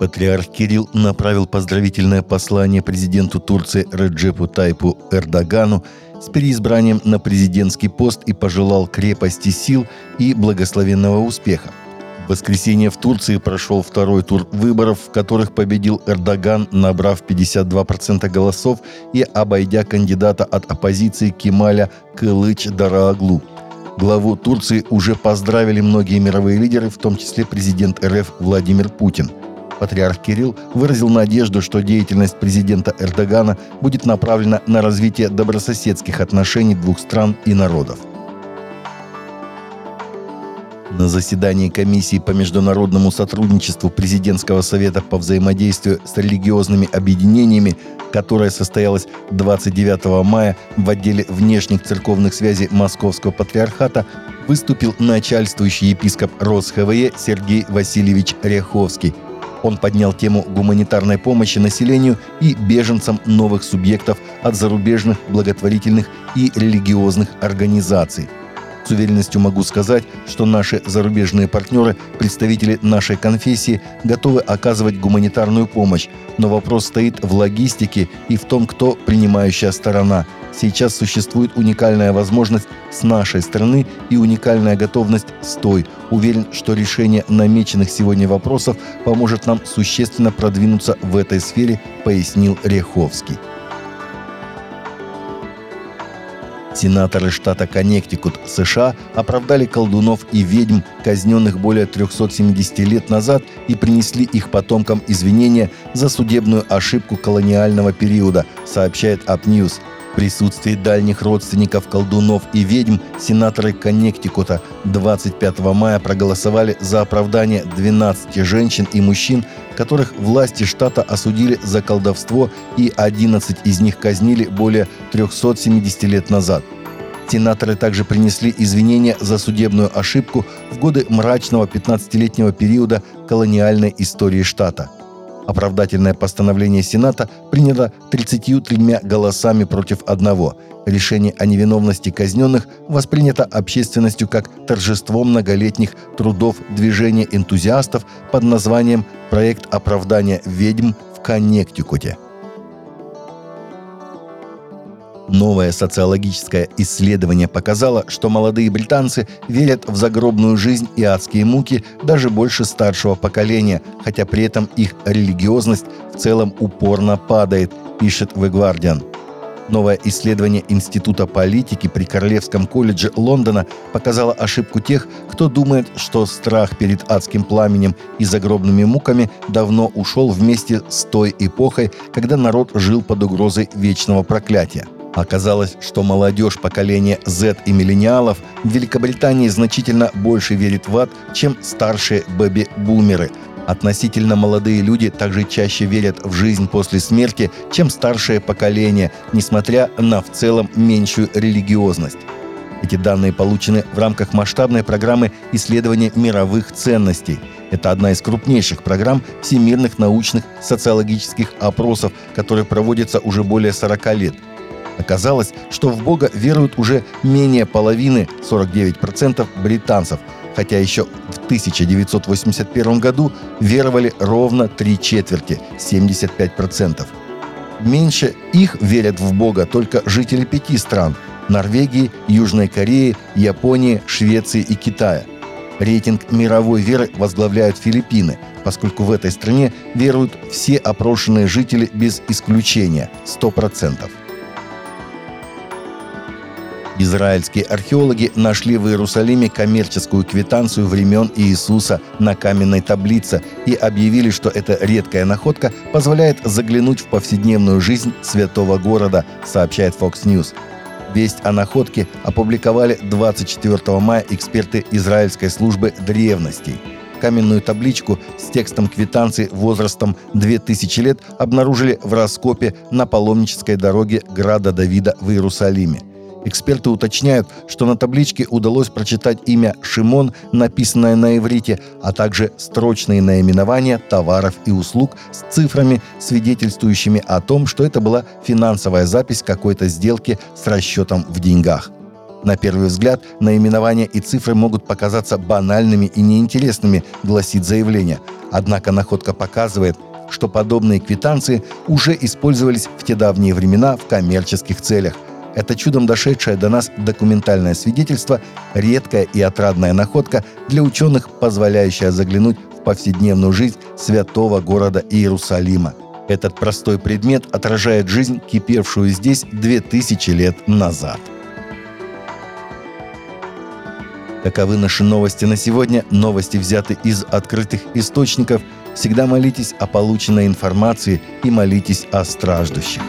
Патриарх Кирилл направил поздравительное послание президенту Турции Реджепу Тайпу Эрдогану с переизбранием на президентский пост и пожелал крепости сил и благословенного успеха. В воскресенье в Турции прошел второй тур выборов, в которых победил Эрдоган, набрав 52% голосов и обойдя кандидата от оппозиции Кемаля Кылыч Дарааглу. Главу Турции уже поздравили многие мировые лидеры, в том числе президент РФ Владимир Путин – Патриарх Кирилл выразил надежду, что деятельность президента Эрдогана будет направлена на развитие добрососедских отношений двух стран и народов. На заседании комиссии по международному сотрудничеству Президентского совета по взаимодействию с религиозными объединениями, которое состоялось 29 мая в отделе внешних церковных связей Московского патриархата, выступил начальствующий епископ РосХВЕ Сергей Васильевич Ряховский – он поднял тему гуманитарной помощи населению и беженцам новых субъектов от зарубежных благотворительных и религиозных организаций. С уверенностью могу сказать, что наши зарубежные партнеры, представители нашей конфессии, готовы оказывать гуманитарную помощь, но вопрос стоит в логистике и в том, кто принимающая сторона – Сейчас существует уникальная возможность с нашей стороны и уникальная готовность с той. Уверен, что решение намеченных сегодня вопросов поможет нам существенно продвинуться в этой сфере, пояснил Реховский. Сенаторы штата Коннектикут США оправдали колдунов и ведьм, казненных более 370 лет назад, и принесли их потомкам извинения за судебную ошибку колониального периода, сообщает Апньюз. В присутствии дальних родственников колдунов и ведьм сенаторы Коннектикута 25 мая проголосовали за оправдание 12 женщин и мужчин, которых власти штата осудили за колдовство и 11 из них казнили более 370 лет назад. Сенаторы также принесли извинения за судебную ошибку в годы мрачного 15-летнего периода колониальной истории штата – Оправдательное постановление Сената принято 33 голосами против одного. Решение о невиновности казненных воспринято общественностью как торжество многолетних трудов движения энтузиастов под названием «Проект оправдания ведьм в Коннектикуте». Новое социологическое исследование показало, что молодые британцы верят в загробную жизнь и адские муки даже больше старшего поколения, хотя при этом их религиозность в целом упорно падает, пишет The Guardian. Новое исследование Института политики при Королевском колледже Лондона показало ошибку тех, кто думает, что страх перед адским пламенем и загробными муками давно ушел вместе с той эпохой, когда народ жил под угрозой вечного проклятия – Оказалось, что молодежь поколения Z и миллениалов в Великобритании значительно больше верит в ад, чем старшие бэби-бумеры. Относительно молодые люди также чаще верят в жизнь после смерти, чем старшее поколение, несмотря на в целом меньшую религиозность. Эти данные получены в рамках масштабной программы исследования мировых ценностей. Это одна из крупнейших программ всемирных научных социологических опросов, которые проводятся уже более 40 лет – Оказалось, что в Бога веруют уже менее половины, 49% британцев, хотя еще в 1981 году веровали ровно три четверти, 75%. Меньше их верят в Бога только жители пяти стран – Норвегии, Южной Кореи, Японии, Швеции и Китая. Рейтинг мировой веры возглавляют Филиппины, поскольку в этой стране веруют все опрошенные жители без исключения – 100%. Израильские археологи нашли в Иерусалиме коммерческую квитанцию времен Иисуса на каменной таблице и объявили, что эта редкая находка позволяет заглянуть в повседневную жизнь святого города, сообщает Fox News. Весть о находке опубликовали 24 мая эксперты Израильской службы древностей. Каменную табличку с текстом квитанции возрастом 2000 лет обнаружили в раскопе на паломнической дороге Града Давида в Иерусалиме. Эксперты уточняют, что на табличке удалось прочитать имя Шимон, написанное на иврите, а также строчные наименования товаров и услуг с цифрами, свидетельствующими о том, что это была финансовая запись какой-то сделки с расчетом в деньгах. На первый взгляд, наименования и цифры могут показаться банальными и неинтересными, гласит заявление. Однако находка показывает, что подобные квитанции уже использовались в те давние времена в коммерческих целях. Это чудом дошедшее до нас документальное свидетельство – редкая и отрадная находка для ученых, позволяющая заглянуть в повседневную жизнь святого города Иерусалима. Этот простой предмет отражает жизнь, кипевшую здесь 2000 лет назад. Таковы наши новости на сегодня. Новости взяты из открытых источников. Всегда молитесь о полученной информации и молитесь о страждущих.